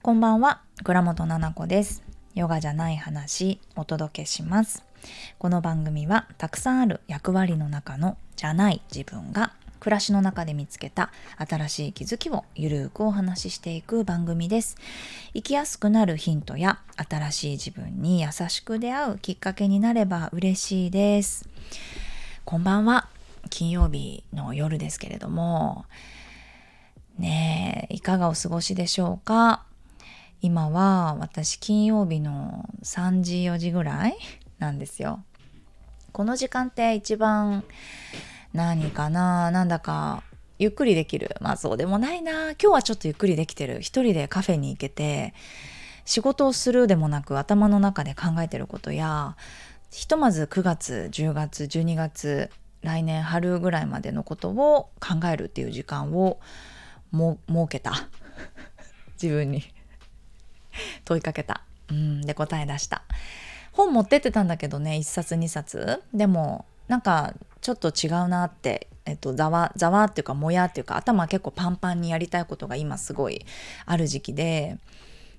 こんばんは、倉本々子です。ヨガじゃない話、お届けします。この番組は、たくさんある役割の中のじゃない自分が、暮らしの中で見つけた新しい気づきをゆるーくお話ししていく番組です。生きやすくなるヒントや、新しい自分に優しく出会うきっかけになれば嬉しいです。こんばんは。金曜日の夜ですけれども、ねえ、いかがお過ごしでしょうか？今は私金曜日の3時4時ぐらいなんですよ。この時間って一番何かな？なんだかゆっくりできる？まあそうでもないな。今日はちょっとゆっくりできてる。一人でカフェに行けて仕事をするでもなく頭の中で考えてることやひとまず9月10月12月来年春ぐらいまでのことを考えるっていう時間をも設けた自分に問いかけた。うん、で答え出した。本持ってってたんだけどね1冊2冊でもなんかちょっと違うなって、えっと、ざわざわっていうかもやっていうか頭結構パンパンにやりたいことが今すごいある時期で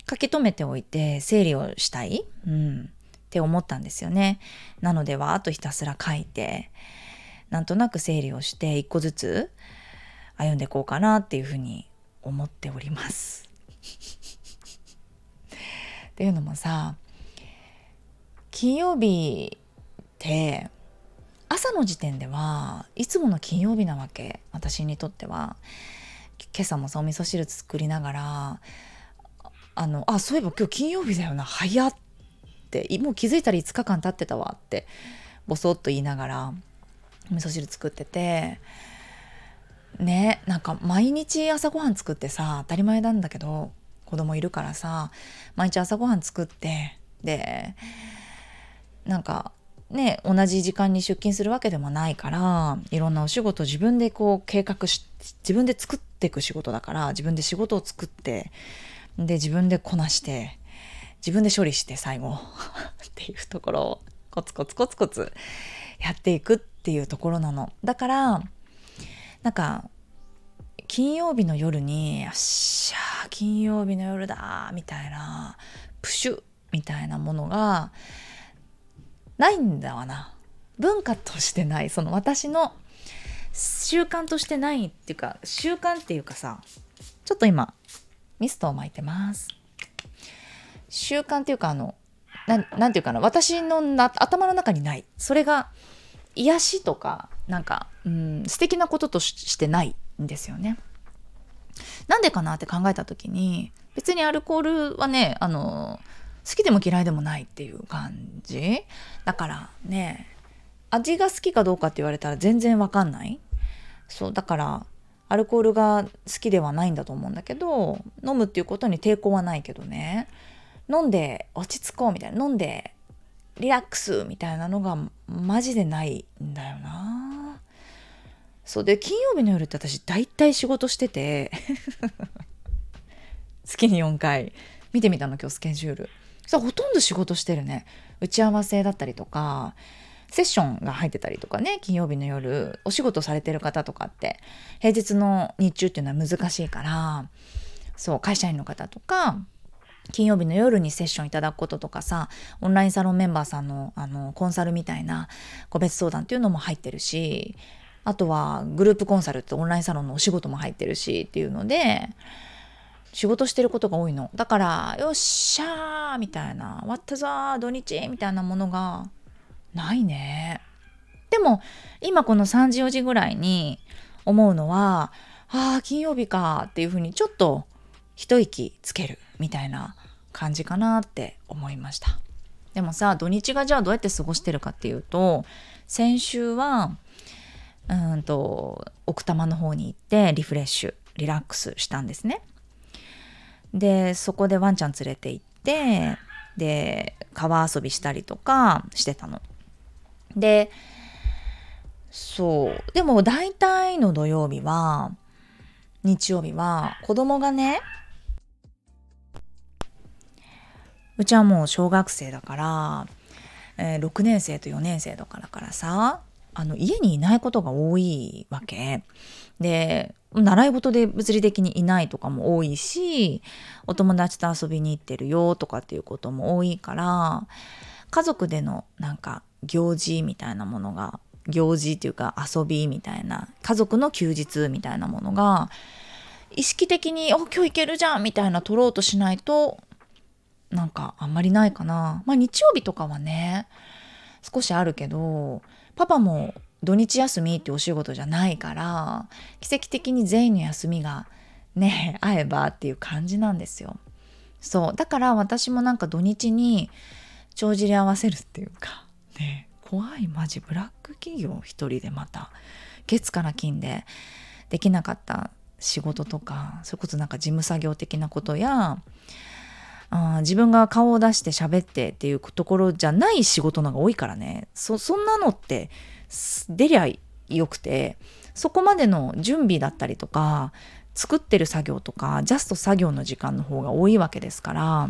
書き留めておいて整理をしたい、うん、って思ったんですよね。なのではあとひたすら書いてなんとなく整理をして一個ずつ歩んでいこうかなっていうふうに思っております。っていうのもさ金曜日って朝の時点ではいつもの金曜日なわけ。私にとっては。今朝もさお味噌汁作りながらあのあそういえば今日金曜日だよな。早って。もう気づいたら5日間経ってたわ。ってボソッと言いながらお味噌汁作ってて。ねなんか毎日朝ごはん作ってさ当たり前なんだけど子供いるからさ毎日朝ごはん作ってでなんかね同じ時間に出勤するわけでもないからいろんなお仕事自分でこう計画し自分で作っていく仕事だから自分で仕事を作ってで自分でこなして自分で処理して最後。っていうところをコツコツコツコツやっていくっていうところなの。だからなんか金曜日の夜に「よっしゃー金曜日の夜だ」みたいなプシュみたいなものがないんだわな。文化としてない。その私の習慣としてないっていうか習慣っていうかさちょっと今ミストを巻いてます。習慣っていうかあのななんていうかな私のな頭の中にない。それが癒しとかなんかうん素敵なこととしてない。んですよね。なんでかなって考えた時に別にアルコールはねあの好きでも嫌いでもないっていう感じ。だからね味が好きかどうかって言われたら全然わかんない。そうだからアルコールが好きではないんだと思うんだけど飲むっていうことに抵抗はないけどね。飲んで落ち着こうみたいな。飲んでリラックスみたいなのがマジでないんだよな。そうで金曜日の夜って私大体仕事してて。月に4回。見てみたの今日スケジュール。さほとんど仕事してるね。打ち合わせだったりとかセッションが入ってたりとかね金曜日の夜お仕事されてる方とかって。平日の日中っていうのは難しいからそう会社員の方とか金曜日の夜にセッションいただくこととかさオンラインサロンメンバーさんのあのコンサルみたいな個別相談っていうのも入ってるしあとはグループコンサルってオンラインサロンのお仕事も入ってるしっていうので仕事してることが多いの。だからよっしゃーみたいな終わったぞー土日みたいなものがないね。でも今この3時4時ぐらいに思うのはああ金曜日かっていうふうにちょっと一息つけるみたいな感じかなって思いました。でもさ土日がじゃあどうやって過ごしてるかっていうと先週はうんと奥多摩の方に行ってリフレッシュリラックスしたんですね。でそこでワンちゃん連れて行ってで川遊びしたりとかしてたの。でそう。でも大体の土曜日は日曜日は子供がねうちはもう小学生だから、えー6年生と4年生とかだからさあの家にいないことが多いわけで習い事で物理的にいないとかも多いしお友達と遊びに行ってるよとかっていうことも多いから家族でのなんか行事みたいなものが行事っていうか遊びみたいな家族の休日みたいなものが意識的に「お今日行けるじゃん」みたいな取ろうとしないとなんかあんまりないかな。まあ日曜日とかはね少しあるけどパパも土日休みってお仕事じゃないから奇跡的に全員の休みがね 会えばっていう感じなんですよ。そうだから私もなんか土日に帳尻合わせるっていうかね怖いマジブラック企業一人でまた月から金でできなかった仕事とかそれこそなんか事務作業的なことやあ自分が顔を出して喋ってっていうところじゃない仕事の方が多いからね。そそんなのって出りゃよくてそこまでの準備だったりとか作ってる作業とかジャスト作業の時間の方が多いわけですから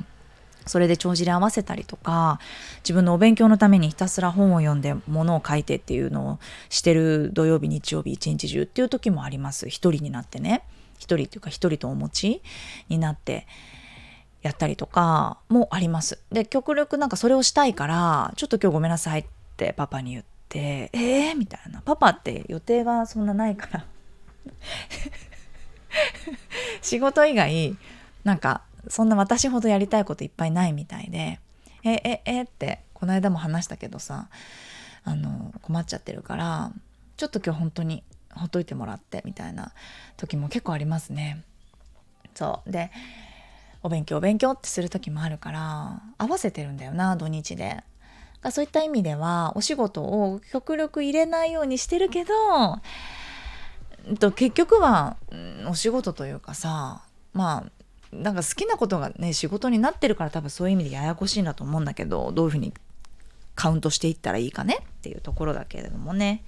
それで帳尻合わせたりとか自分のお勉強のためにひたすら本を読んで物を書いてっていうのをしてる土曜日日曜日一日中っていう時もあります。一人になってね。一人っていうか一人とお持ちになって。やったりとかもあります。で極力なんかそれをしたいからちょっと今日ごめんなさいってパパに言ってえー、みたいな。パパって予定がそんなないから。仕事以外なんかそんな私ほどやりたいこといっぱいないみたいでえええ？ってこの間も話したけどさあの困っちゃってるからちょっと今日本当にほっといてもらってみたいな時も結構ありますね。そう。でお勉強お勉強ってする時もあるから合わせてるんだよな土日で。そういった意味ではお仕事を極力入れないようにしてるけど、と、結局は、お仕事というかさまあなんか好きなことがね仕事になってるから多分そういう意味でややこしいんだと思うんだけどどういうふうにカウントしていったらいいかねっていうところだけれどもね。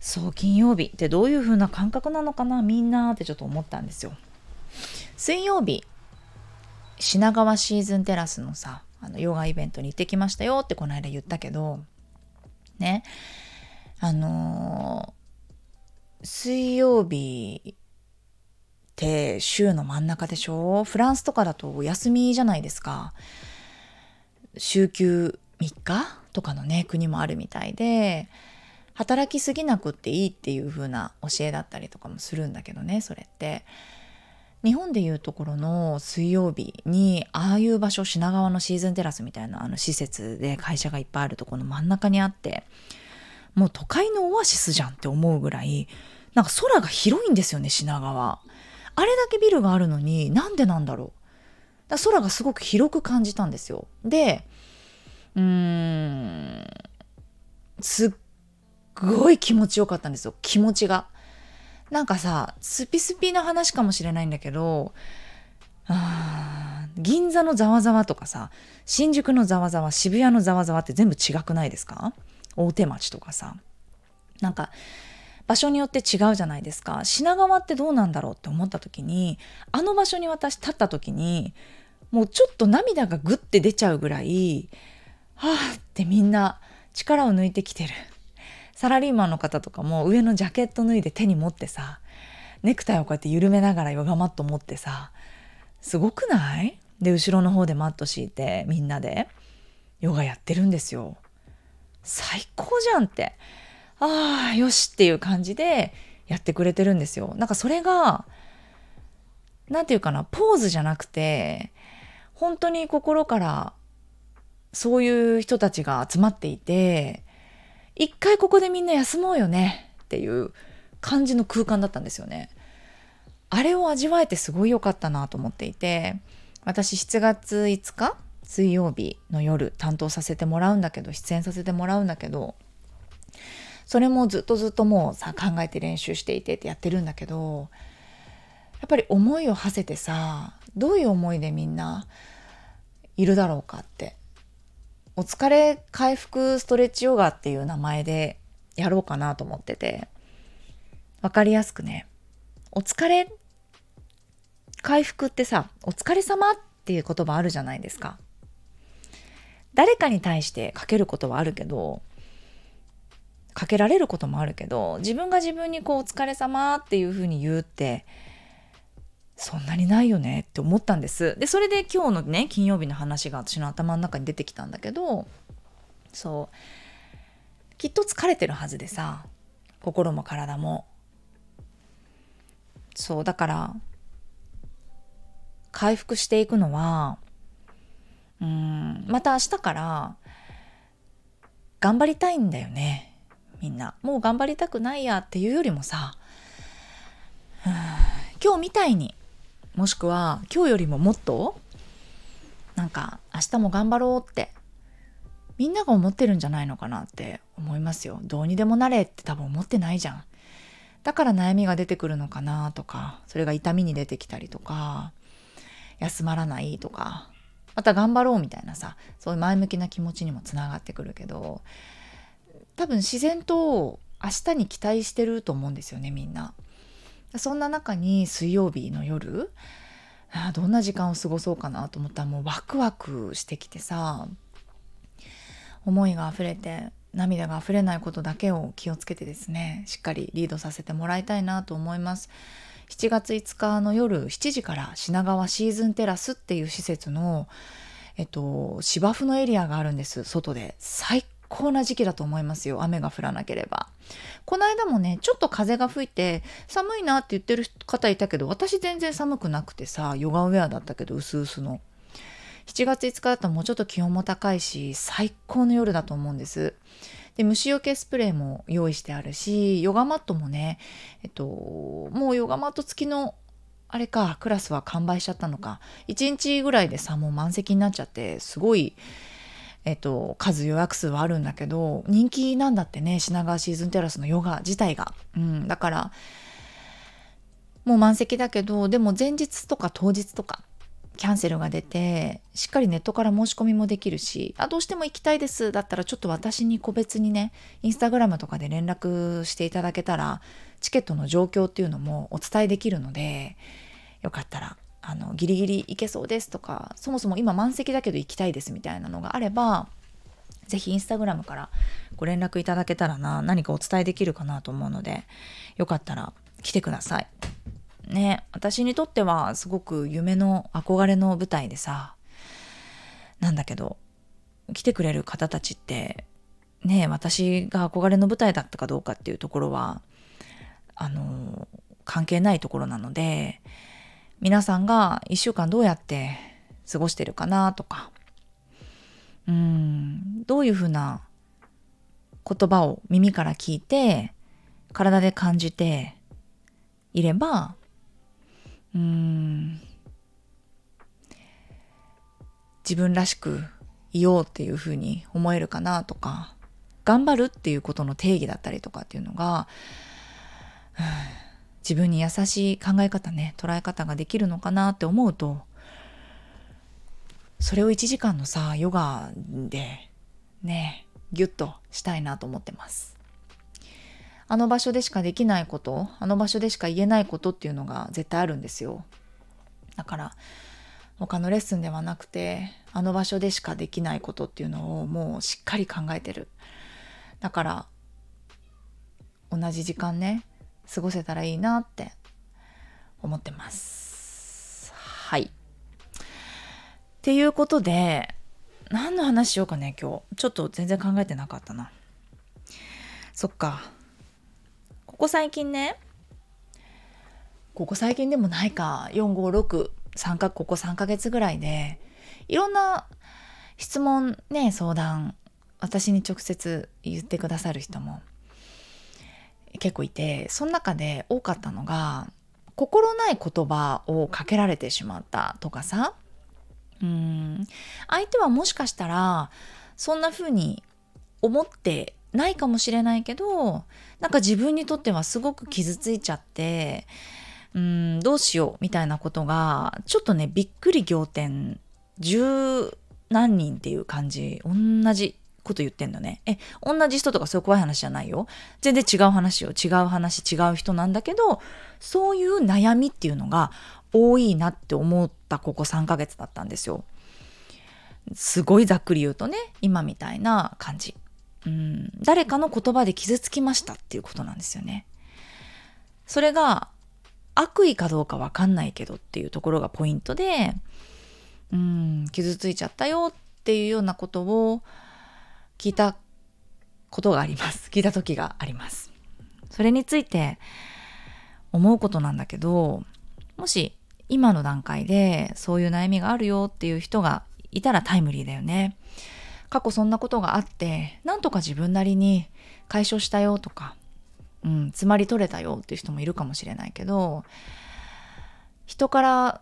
そう金曜日ってどういう風な感覚なのかなみんなってちょっと思ったんですよ。水曜日品川シーズンテラスのさあのヨガイベントに行ってきましたよってこの間言ったけどね。あのー、水曜日って週の真ん中でしょ？フランスとかだとお休みじゃないですか。週休3日とかのね国もあるみたいで働きすぎなくっていいっていう風な教えだったりとかもするんだけどねそれって。日本でいうところの水曜日にああいう場所品川のシーズンテラスみたいなあの施設で会社がいっぱいあるとこの真ん中にあってもう都会のオアシスじゃんって思うぐらいなんか空が広いんですよね品川。あれだけビルがあるのになんでなんだろう。だ空がすごく広く感じたんですよ。でうーんすっごい気持ちよかったんですよ。気持ちが。なんかさスピスピな話かもしれないんだけど銀座のざわざわとかさ新宿のざわざわ渋谷のざわざわって全部違くないですか？大手町とかさ。なんか場所によって違うじゃないですか。品川ってどうなんだろうって思った時にあの場所に私立った時にもうちょっと涙がグッて出ちゃうぐらいはあってみんな力を抜いてきてる。サラリーマンの方とかも上のジャケット脱いで手に持ってさネクタイをこうやって緩めながらヨガマット持ってさすごくない？で後ろの方でマット敷いてみんなでヨガやってるんですよ。最高じゃんってああよしっていう感じでやってくれてるんですよ。なんかそれが何て言うかなポーズじゃなくて本当に心からそういう人たちが集まっていて一回ここでみんな休もうよねっていう感じの空間だったんですよね。あれを味わえてすごい良かったなと思っていて私7月5日水曜日の夜担当させてもらうんだけど出演させてもらうんだけどそれもずっとずっともうさ考えて練習していてってやってるんだけどやっぱり思いを馳せてさどういう思いでみんないるだろうかってお疲れ回復ストレッチヨガっていう名前でやろうかなと思ってて、わかりやすくね、お疲れ回復ってさ、お疲れ様っていう言葉あるじゃないですか。誰かに対してかけることはあるけど、かけられることもあるけど自分が自分にこう「お疲れ様っていうふうに言うってそんなにないよねって思ったんです。でそれで今日のね金曜日の話が私の頭の中に出てきたんだけどそう。きっと疲れてるはずでさ心も体も。そうだから回復していくのはうんまた明日から頑張りたいんだよねみんな。もう頑張りたくないやっていうよりもさ今日みたいにもしくは今日よりももっとなんか明日も頑張ろうってみんなが思ってるんじゃないのかなって思いますよどうにでもなれって多分思ってないじゃんだから悩みが出てくるのかなとかそれが痛みに出てきたりとか休まらないとかまた頑張ろうみたいなさそういう前向きな気持ちにもつながってくるけど多分自然と明日に期待してると思うんですよねみんな。そんな中に水曜日の夜あどんな時間を過ごそうかなと思ったらもうワクワクしてきてさ思いが溢れて涙が溢れないことだけを気をつけてですねしっかりリードさせてもらいたいなと思います。7月5日の夜7時から品川シーズンテラスっていう施設の、えっと、芝生のエリアがあるんです外で最高な時期だと思いますよ。雨が降らなければ。この間もねちょっと風が吹いて寒いなって言ってる方いたけど私全然寒くなくてさヨガウェアだったけど薄々の。7月5日だともうちょっと気温も高いし最高の夜だと思うんです。で虫除けスプレーも用意してあるしヨガマットもねえっともうヨガマット付きのあれかクラスは完売しちゃったのか。1日ぐらいでさもう満席になっちゃってすごいえっと、数予約数はあるんだけど人気なんだってね品川シーズンテラスのヨガ自体が、うん、だからもう満席だけどでも前日とか当日とかキャンセルが出てしっかりネットから申し込みもできるしあどうしても行きたいですだったらちょっと私に個別にねインスタグラムとかで連絡していただけたらチケットの状況っていうのもお伝えできるのでよかったらあのギリギリ行けそうですとかそもそも今満席だけど行きたいですみたいなのがあれば是非インスタグラムからご連絡いただけたらな何かお伝えできるかなと思うのでよかったら来てください。ね私にとってはすごく夢の憧れの舞台でさなんだけど来てくれる方たちってね私が憧れの舞台だったかどうかっていうところはあの関係ないところなので皆さんが1週間どうやって過ごしてるかなとか。うん。どういうふうな言葉を耳から聞いて体で感じていればうん。自分らしくいようっていうふうに思えるかなとか頑張るっていうことの定義だったりとかっていうのが、自分に優しい考え方ね捉え方ができるのかなって思うとそれを1時間のさヨガでねギュッとしたいなと思ってます。あの場所でしかできないことあの場所でしか言えないことっていうのが絶対あるんですよだから他のレッスンではなくてあの場所でしかできないことっていうのをもうしっかり考えてるだから同じ時間ね過ごせたらいいなって思ってます。はい。っていうことで何の話しようかね今日。ちょっと全然考えてなかったな。そっか。ここ最近ね。ここ最近でもないか。456 3かここ3ヶ月ぐらいで。いろんな質問ね相談。私に直接言ってくださる人も。結構いてその中で多かったのが心ない言葉をかけられてしまったとかさ。うん。相手はもしかしたらそんな風に思ってないかもしれないけどなんか自分にとってはすごく傷ついちゃってうんどうしようみたいなことがちょっとねびっくり仰天。十何人っていう感じ。同じこと言ってんだね。え同じ人とかそういう怖い話じゃないよ。全然違う話よ。違う話違う人なんだけどそういう悩みっていうのが多いなって思ったここ3ヶ月だったんですよ。すごいざっくり言うとね今みたいな感じ。うん、誰かの言葉で傷つきましたっていうことなんですよね。それが悪意かどうかわかんないけどっていうところがポイントで、うん、傷ついちゃったよっていうようなことを聞いたことがあります。聞いた時があります。それについて思うことなんだけど、もし今の段階でそういう悩みがあるよっていう人がいたらタイムリーだよね。過去そんなことがあって、なんとか自分なりに解消したよとか、うん、つまり取れたよっていう人もいるかもしれないけど、人から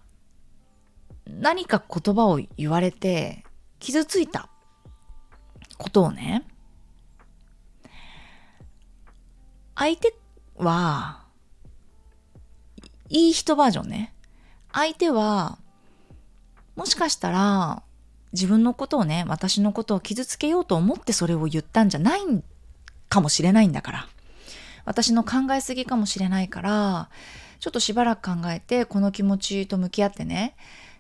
何か言葉を言われて傷ついたことをね、相手は、いい人バージョンね。相手は、もしかしたら、自分のことをね、私のことを傷つけようと思ってそれを言ったんじゃないかもしれないんだから。私の考えすぎかもしれないから、ちょっとしばらく考えて、この気持ちと向き合ってね、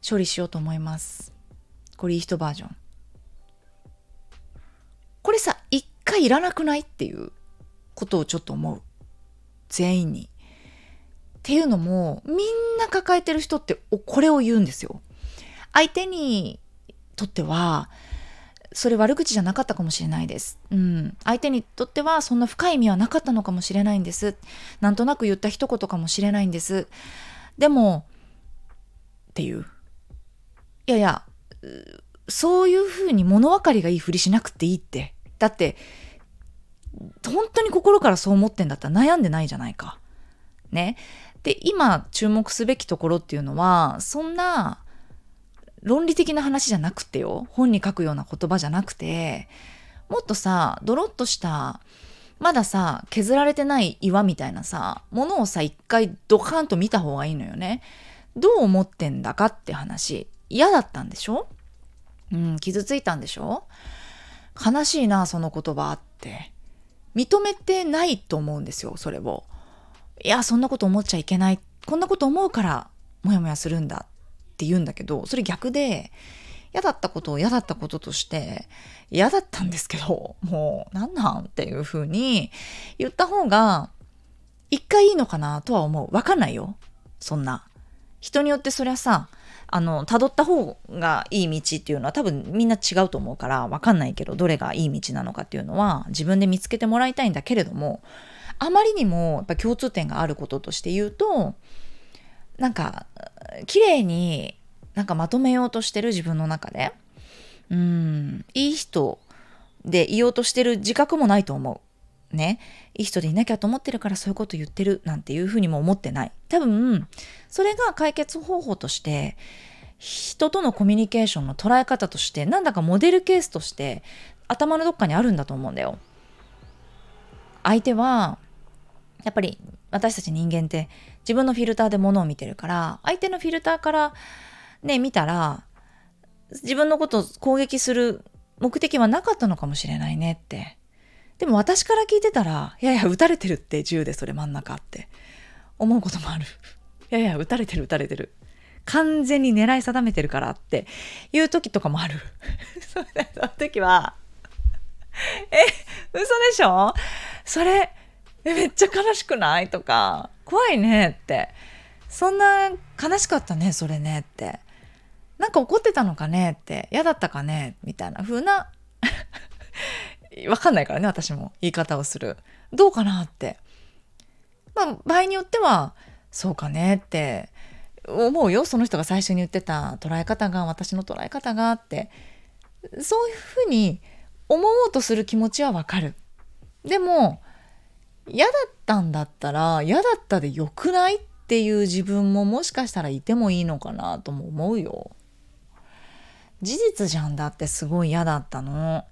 処理しようと思います。これいい人バージョン。これさ、一回いらなくないっていうことをちょっと思う。全員に。っていうのも、みんな抱えてる人ってこれを言うんですよ。相手にとっては、それ悪口じゃなかったかもしれないです。うん。相手にとってはそんな深い意味はなかったのかもしれないんです。なんとなく言った一言かもしれないんです。でも、っていう。いやいや、そういうふうに物分かりがいいふりしなくていいって。だって、本当に心からそう思ってんだったら悩んでないじゃないか。ね。で、今注目すべきところっていうのは、そんな論理的な話じゃなくてよ。本に書くような言葉じゃなくて、もっとさ、ドロッとした、まださ、削られてない岩みたいなさ、ものをさ、一回ドカンと見た方がいいのよね。どう思ってんだかって話。嫌だったんでしょ？うん、傷ついたんでしょ？悲しいな、その言葉って。認めてないと思うんですよ、それを。いや、そんなこと思っちゃいけない。こんなこと思うから、もやもやするんだって言うんだけど、それ逆で、嫌だったことを嫌だったこととして、嫌だったんですけど、もう、なんなんっていうふうに言った方が、一回いいのかなとは思う。わかんないよ。そんな。人によってそりゃさ、あの、辿った方がいい道っていうのは多分みんな違うと思うからわかんないけど、どれがいい道なのかっていうのは自分で見つけてもらいたいんだけれども、あまりにもやっぱ共通点があることとして言うと、なんか、綺麗になんかまとめようとしてる自分の中で、うん、いい人でいようとしてる自覚もないと思う。ね、いい人でいなきゃと思ってるからそういうこと言ってるなんていうふうにも思ってない。多分、それが解決方法として、人とのコミュニケーションの捉え方として、なんだかモデルケースとして頭のどっかにあるんだと思うんだよ。相手は、やっぱり私たち人間って自分のフィルターで物を見てるから、相手のフィルターからね、見たら、自分のことを攻撃する目的はなかったのかもしれないねってでも私から聞いてたら、いやいや、撃たれてるって銃でそれ真ん中って思うこともある。いやいや、撃たれてる撃たれてる。完全に狙い定めてるからっていう時とかもある。その時は、え、嘘でしょ？それ、え、めっちゃ悲しくない？とか、怖いねって。そんな悲しかったね、それねって。なんか怒ってたのかねって、嫌だったかね？みたいな風なわかんないからね、私も言い方をする。どうかなって。まあ、場合によっては、そうかねって思うよ。その人が最初に言ってた捉え方が、私の捉え方がって。そういうふうに思おうとする気持ちはわかる。でも、嫌だったんだったら、嫌だったでよくないっていう自分ももしかしたらいてもいいのかなとも思うよ。事実じゃんだってすごい嫌だったの。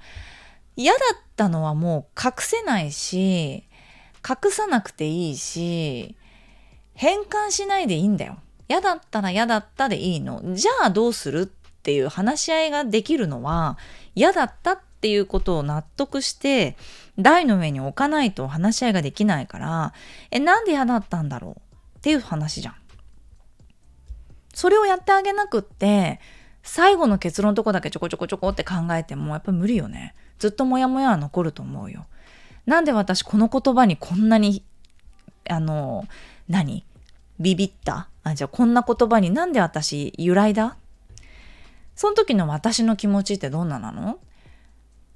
嫌だったのはもう隠せないし、隠さなくていいし、変換しないでいいんだよ。嫌だったら嫌だったでいいの。じゃあどうするっていう話し合いができるのは、嫌だったっていうことを納得して、台の上に置かないと話し合いができないから、え、なんで嫌だったんだろう？っていう話じゃん。それをやってあげなくって、最後の結論のとこだけちょこちょこちょこって考えてもやっぱり無理よね。ずっとモヤモヤは残ると思うよ。なんで私この言葉にこんなに、あの、何？ビビった？あ、じゃあこんな言葉になんで私由来だ？その時の私の気持ちってどんななの？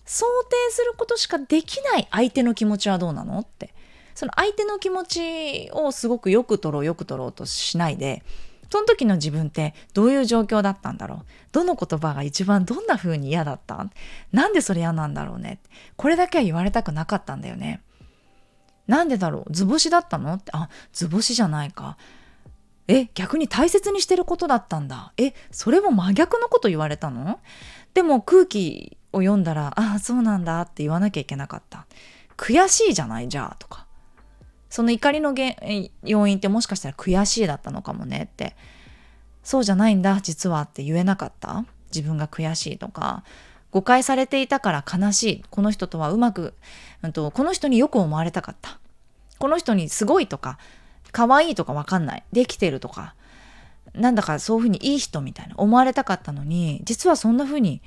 想定することしかできない相手の気持ちはどうなの？って。その相手の気持ちをすごくよく取ろうよく取ろうとしないで、その時の自分ってどういう状況だったんだろう？どの言葉が一番どんな風に嫌だった？なんでそれ嫌なんだろうね？これだけは言われたくなかったんだよね。なんでだろう？図星だったの？って、あ、図星じゃないか。え、逆に大切にしてることだったんだ。え、それも真逆のこと言われたの？でも空気を読んだら、ああ、そうなんだって言わなきゃいけなかった。悔しいじゃない？じゃあ、とか。その怒りの要因ってもしかしたら悔しいだったのかもねって。そうじゃないんだ実はって言えなかった？自分が悔しいとか。誤解されていたから悲しい。この人とはうまく、うんと、この人によく思われたかった。この人にすごいとか可愛いとか分かんない。できてるとか。なんだかそういうふうにいい人みたいな思われたかったのに実はそんなふうに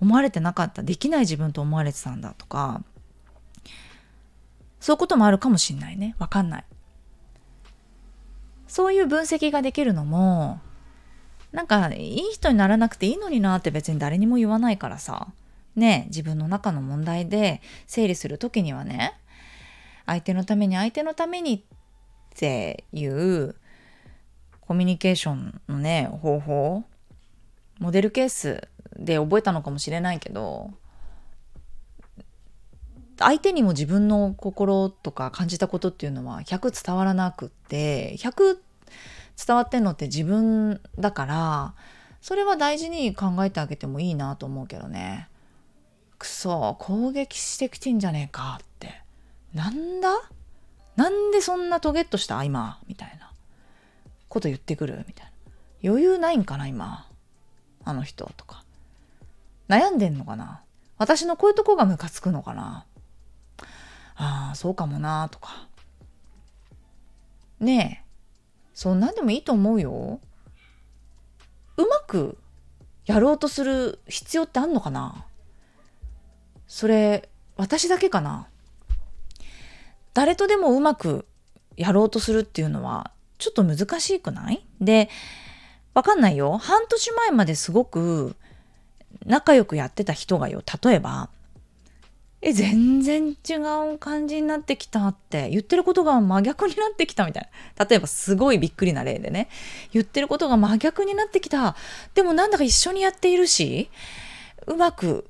思われてなかった。できない自分と思われてたんだとか。そういうこともあるかもしんないね。わかんない。そういう分析ができるのも、なんかいい人にならなくていいのになって別に誰にも言わないからさ。ね自分の中の問題で整理する時にはね、相手のために相手のためにっていうコミュニケーションのね、方法、モデルケースで覚えたのかもしれないけど、相手にも自分の心とか感じたことっていうのは100伝わらなくって100伝わってんのって自分だからそれは大事に考えてあげてもいいなと思うけどね。くそ攻撃してきてんじゃねえかって。なんだ？なんでそんなトゲッとした？今。みたいな。こと言ってくる？みたいな。余裕ないんかな今。あの人とか。悩んでんのかな？私のこういうとこがムカつくのかな？ああそうかもなとか。ねえ。そんなんでもいいと思うよ。うまくやろうとする必要ってあんのかな。それ私だけかな。誰とでもうまくやろうとするっていうのはちょっと難しくない？でわかんないよ。半年前まですごく仲良くやってた人がよ。例えばえ、全然違う感じになってきたって言ってることが真逆になってきたみたいな。例えばすごいびっくりな例でね。言ってることが真逆になってきた。でもなんだか一緒にやっているし、うまく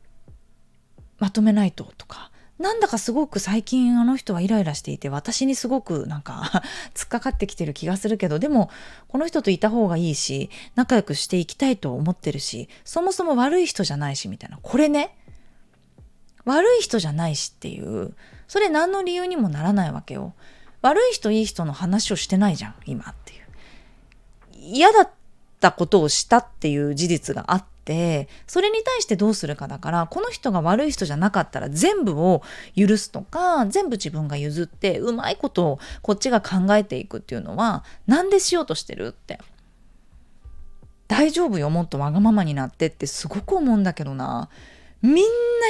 まとめないととか。なんだかすごく最近あの人はイライラしていて私にすごくなんか 突っかかってきてる気がするけどでもこの人といた方がいいし仲良くしていきたいと思ってるしそもそも悪い人じゃないしみたいなこれね悪い人じゃないしっていう、それ何の理由にもならないわけよ。悪い人いい人の話をしてないじゃん、今っていう。嫌だったことをしたっていう事実があって、それに対してどうするかだから、この人が悪い人じゃなかったら全部を許すとか、全部自分が譲って、うまいことをこっちが考えていくっていうのは、なんでしようとしてるって。大丈夫よ、もっとわがままになってってすごく思うんだけどな。みんな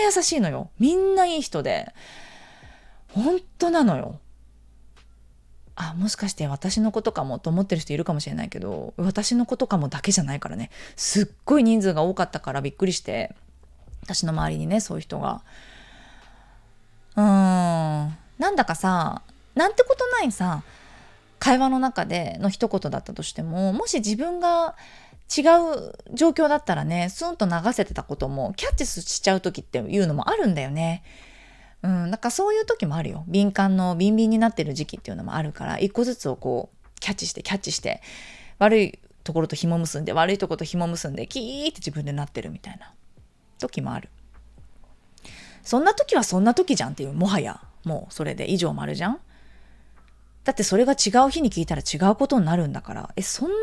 優しいのよ。みんないい人で。本当なのよ。あ、もしかして私のことかもと思ってる人いるかもしれないけど、私のことかもだけじゃないからね。すっごい人数が多かったからびっくりして、私の周りにね、そういう人が。うーん。なんだかさ、なんてことないさ、会話の中での一言だったとしても、もし自分が違う状況だったらね、スンと流せてたこともキャッチしちゃう時っていうのもあるんだよね。うん、なんかそういう時もあるよ。敏感のビンビンになってる時期っていうのもあるから、一個ずつをこう、キャッチしてキャッチして、悪いところと紐結んで、悪いところと紐結んで、キーって自分でなってるみたいな時もある。そんな時はそんな時じゃんっていう、もはや、もうそれで以上もあるじゃんだってそれが違う日に聞いたら違うことになるんだから、え、そんな、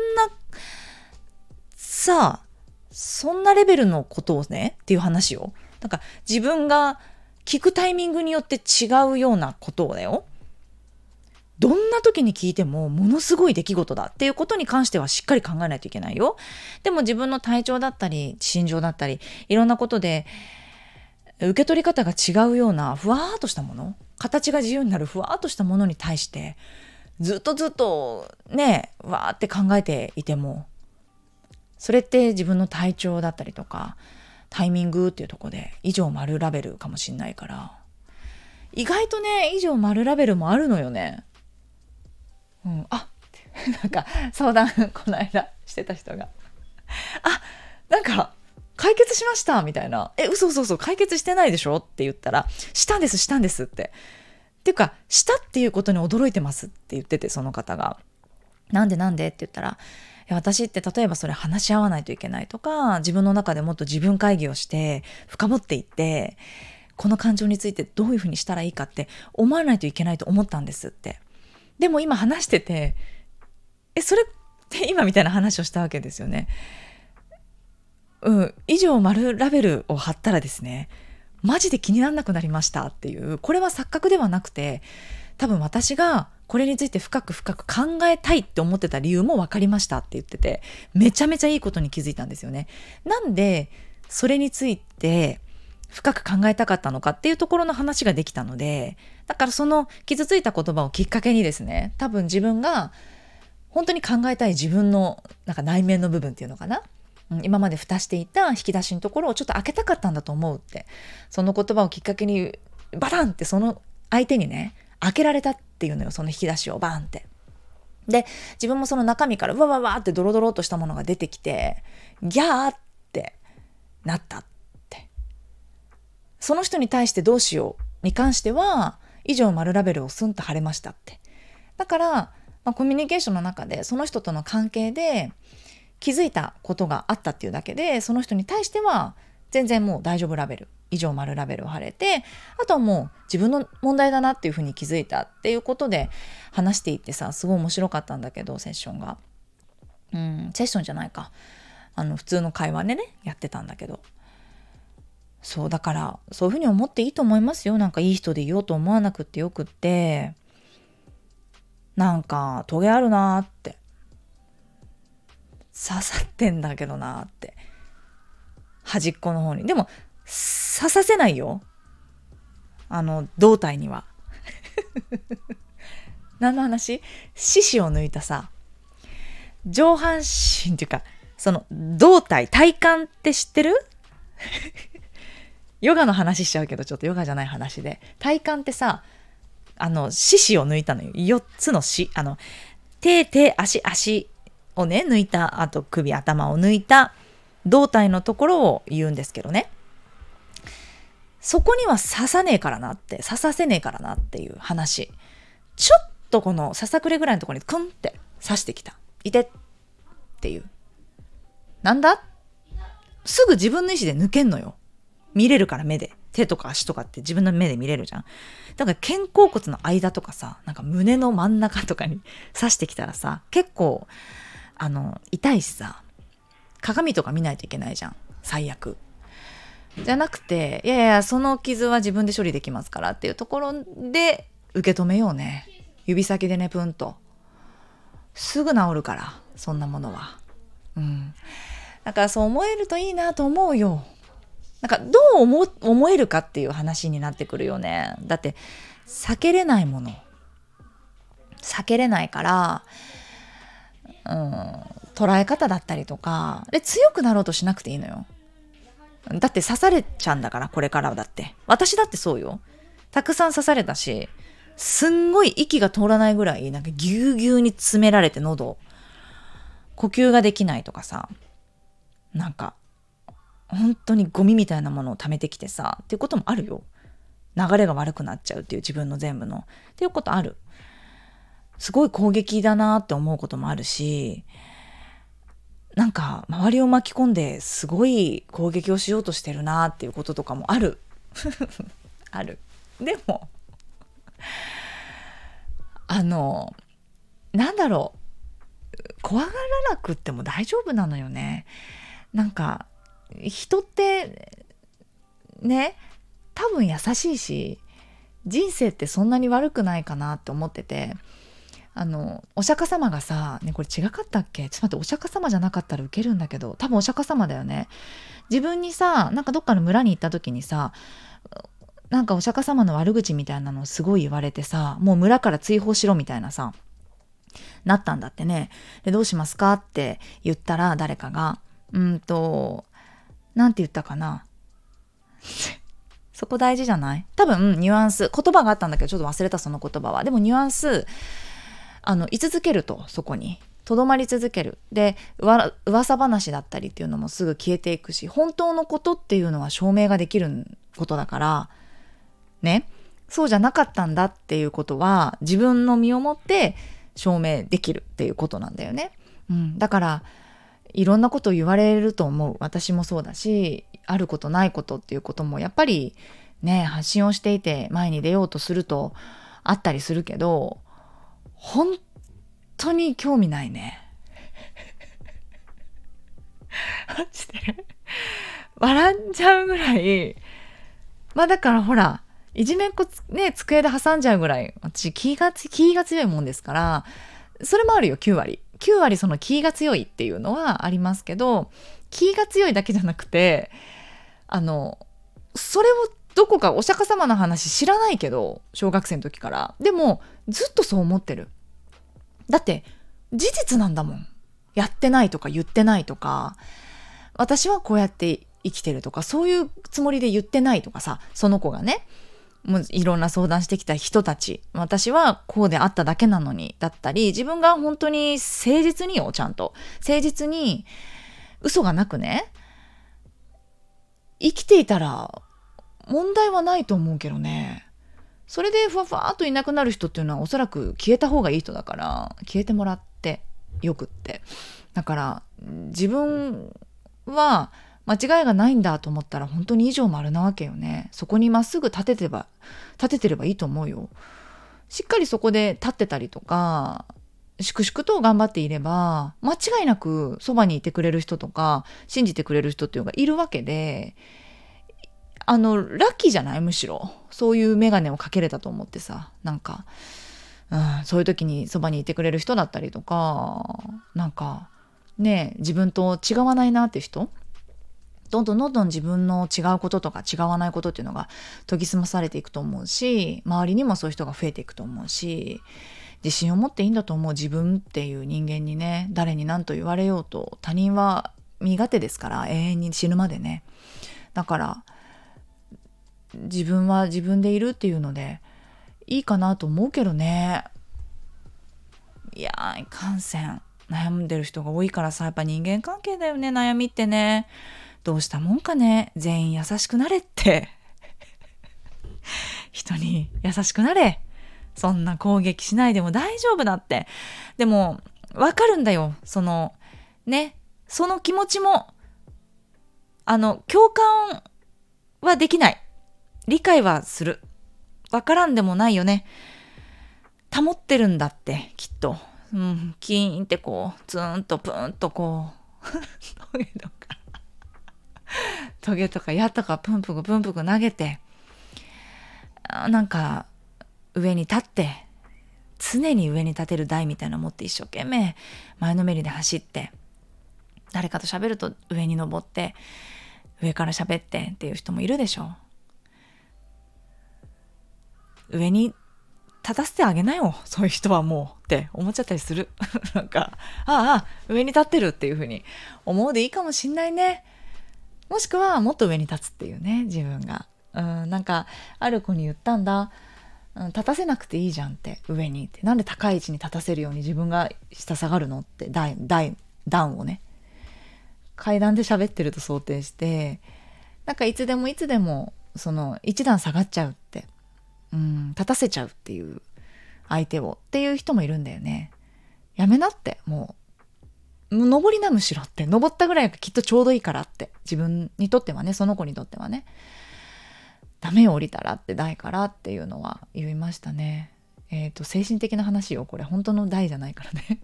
さあ、そんなレベルのことをね、っていう話を。なんか自分が聞くタイミングによって違うようなことをだよ。どんな時に聞いてもものすごい出来事だっていうことに関してはしっかり考えないといけないよ。でも自分の体調だったり、心情だったり、いろんなことで、受け取り方が違うようなふわーっとしたもの形が自由になるふわーっとしたものに対してずっとずっとねわーって考えていてもそれって自分の体調だったりとかタイミングっていうとこで以上丸ラベルかもしんないから意外とね以上丸ラベルもあるのよね。うん、あ なんか相談この間してた人があなんか解決しましたみたいな。え、嘘嘘嘘、解決してないでしょって言ったら、したんです、したんですって。っていうか、したっていうことに驚いてますって言ってて、その方が。なんでなんでって言ったら、私って例えばそれ話し合わないといけないとか、自分の中でもっと自分会議をして深掘っていって、この感情についてどういうふうにしたらいいかって思わないといけないと思ったんですって。でも今話してて、え、それって今みたいな話をしたわけですよね。うん、以上丸ラベルを貼ったらですね、マジで気にならなくなりましたっていう、これは錯覚ではなくて、多分私がこれについて深く深く考えたいって思ってた理由も分かりましたって言ってて、めちゃめちゃいいことに気づいたんですよね。なんで、それについて深く考えたかったのかっていうところの話ができたので、だからその傷ついた言葉をきっかけにですね、多分自分が本当に考えたい自分のなんか内面の部分っていうのかな？今まで蓋していた引き出しのところをちょっと開けたかったんだと思うってその言葉をきっかけにバタンってその相手にね開けられたっていうのよその引き出しをバーンって。で自分もその中身からわわわってドロドロとしたものが出てきてギャーってなったってその人に対してどうしように関しては以上丸ラベルをスンと貼れましたってだから、まあ、コミュニケーションの中でその人との関係で気づいたことがあったっていうだけでその人に対しては全然もう大丈夫ラベル。以上丸ラベルを貼れてあとはもう自分の問題だなっていうふうに気づいたっていうことで話していってさすごい面白かったんだけどセッションが。うんセッションじゃないか。あの普通の会話でねやってたんだけど。そうだからそういうふうに思っていいと思いますよ。なんかいい人でいようと思わなくってよくって。なんかトゲあるなーって。刺さってんだけどなって。端っこの方に。でも刺させないよ。あの胴体には。何の話？獅子を抜いたさ上半身っていうかその胴体体幹って知ってる？ヨガの話しちゃうけどちょっとヨガじゃない話で。体幹ってさあの獅子を抜いたのよ。4つの死あの手手足足をね、抜いた、あと首、頭を抜いた胴体のところを言うんですけどね。そこには刺さねえからなって、刺させねえからなっていう話。ちょっとこのささくれぐらいのところにクンって刺してきた。いてっていう。なんだ？すぐ自分の意思で抜けんのよ。見れるから目で。手とか足とかって自分の目で見れるじゃん。だから肩甲骨の間とかさ、なんか胸の真ん中とかに刺してきたらさ、結構あの痛いしさ鏡とか見ないといけないじゃん。最悪。じゃなくていやいやその傷は自分で処理できますからっていうところで受け止めようね。指先でねプンと。すぐ治るからそんなものは。うん。だからそう思えるといいなと思うよ。なんかどう思思えるかっていう話になってくるよね。だって避けれないもの。避けれないからうん、捉え方だったりとかで強くなろうとしなくていいのよ。だって刺されちゃうんだからこれからはだって。私だってそうよ。たくさん刺されたしすんごい息が通らないぐらいなんかぎゅうぎゅうに詰められて喉呼吸ができないとかさなんか本当にゴミみたいなものを溜めてきてさっていうこともあるよ。流れが悪くなっちゃうっていう自分の全部の。っていうことある。すごい攻撃だなって思うこともあるし、なんか周りを巻き込んですごい攻撃をしようとしてるなっていうこととかもある。ある。でも、あの、なんだろう。怖がらなくっても大丈夫なのよね。なんか、人って、ね、多分優しいし、人生ってそんなに悪くないかなって思ってて、あのお釈迦様がさねこれ違かったっけ？ちょっと待ってお釈迦様じゃなかったらウケるんだけど多分お釈迦様だよね。自分にさなんかどっかの村に行った時にさなんかお釈迦様の悪口みたいなのをすごい言われてさもう村から追放しろみたいなさなったんだってね。でどうしますかって言ったら誰かがうんとなんて言ったかな？そこ大事じゃない？多分ニュアンス言葉があったんだけどちょっと忘れたその言葉は。でもニュアンスあの居続けるとそこに。とどまり続ける。で噂話だったりっていうのもすぐ消えていくし本当のことっていうのは証明ができることだからね。そうじゃなかったんだっていうことは自分の身をもって証明できるっていうことなんだよね。うん、だからいろんなことを言われると思う。私もそうだしあることないことっていうこともやっぱりね発信をしていて前に出ようとするとあったりするけど本当に興味ないね。マジで？笑っちゃうぐらい。まあだからほらいじめっ子ね机で挟んじゃうぐらい。私気が気が強いもんですから。それもあるよ9割。9割その気が強いっていうのはありますけど気が強いだけじゃなくてあのそれをこかお釈迦様の話知らないけど小学生の時から。でもずっとそう思ってる。だって事実なんだもん。やってないとか言ってないとか。私はこうやって生きてるとかそういうつもりで言ってないとかさその子がね。もういろんな相談してきた人たち。私はこうであっただけなのにだったり自分が本当に誠実によちゃんと。誠実に嘘がなくね。生きていたら問題はないと思うけどね。それでふわふわっといなくなる人っていうのはおそらく消えた方がいい人だから消えてもらってよくって。だから自分は間違いがないんだと思ったら本当に以上丸なわけよね。そこにまっすぐ立ててば立ててればいいと思うよ。しっかりそこで立ってたりとか粛々と頑張っていれば間違いなくそばにいてくれる人とか信じてくれる人っていうのがいるわけであのラッキーじゃない？むしろ。そういう眼鏡をかけれたと思ってさ。なんか、うん、そういう時にそばにいてくれる人だったりとかなんかね自分と違わないなって人？どんどんどんどん自分の違うこととか違わないことっていうのが研ぎ澄まされていくと思うし周りにもそういう人が増えていくと思うし自信を持っていいんだと思う。自分っていう人間にね誰に何と言われようと他人は身勝手ですから永遠に死ぬまでね。だから自分は自分でいるっていうのでいいかなと思うけどね。いやーいかんせん。悩んでる人が多いからさやっぱ人間関係だよね悩みってね。どうしたもんかね。全員優しくなれって。人に優しくなれ。そんな攻撃しないでも大丈夫だって。でもわかるんだよ。そのね。その気持ちもあの共感はできない。理解はする。わからんでもないよね。保ってるんだってきっと。うんキーンってこうツーンとプーンとこう トゲとか。矢とかプンプクプンプク投げてなんか上に立って常に上に立てる台みたいなの持って一生懸命前のめりで走って誰かと喋ると上に登って上から喋ってっていう人もいるでしょう。上に立たせてあげなよ。そういう人はもうって思っちゃったりする。なんかああ上に立ってるっていうふうに思うでいいかもしんないね。もしくはもっと上に立つっていうね自分が。うんなんかある子に言ったんだ、うん、立たせなくていいじゃんって上にって。なんで高い位置に立たせるように自分が下下がるのって段段段をね。階段で喋ってると想定して。なんかいつでもいつでもその一段下がっちゃうって、うん、立たせちゃうっていう相手をっていう人もいるんだよね。やめなってもう。登りなむしろって。登ったぐらいがきっとちょうどいいからって。自分にとってはねその子にとってはね。ダメよ降りたらって大からっていうのは言いましたね。えっ、ー、と精神的な話よこれ。本当の大じゃないからね。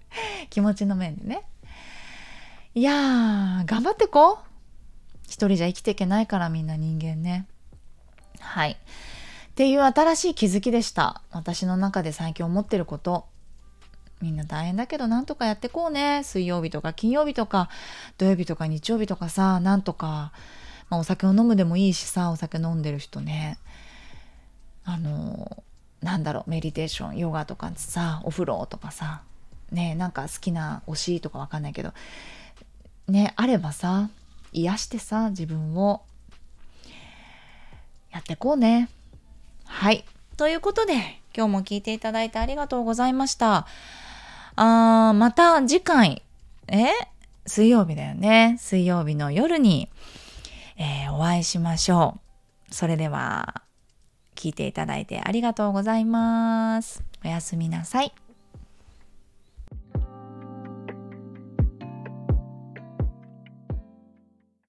気持ちの面でね。いやー頑張ってこう。一人じゃ生きていけないからみんな人間ね。はい。っていう新しい気づきでした。私の中で最近思ってること。みんな大変だけどなんとかやってこうね。水曜日とか金曜日とか土曜日とか日曜日とかさなんとか、まあ、お酒を飲むでもいいしさお酒飲んでる人ね。あのなんだろうメディテーションヨガとかさお風呂とかさ。ねなんか好きな推しとかわかんないけど。ねあればさ癒してさ自分をやってこうね。はい。ということで今日も聞いていただいてありがとうございました。あーまた次回え？水曜日だよね。水曜日の夜に、えー、お会いしましょう。それでは聞いていただいてありがとうございます。おやすみなさい。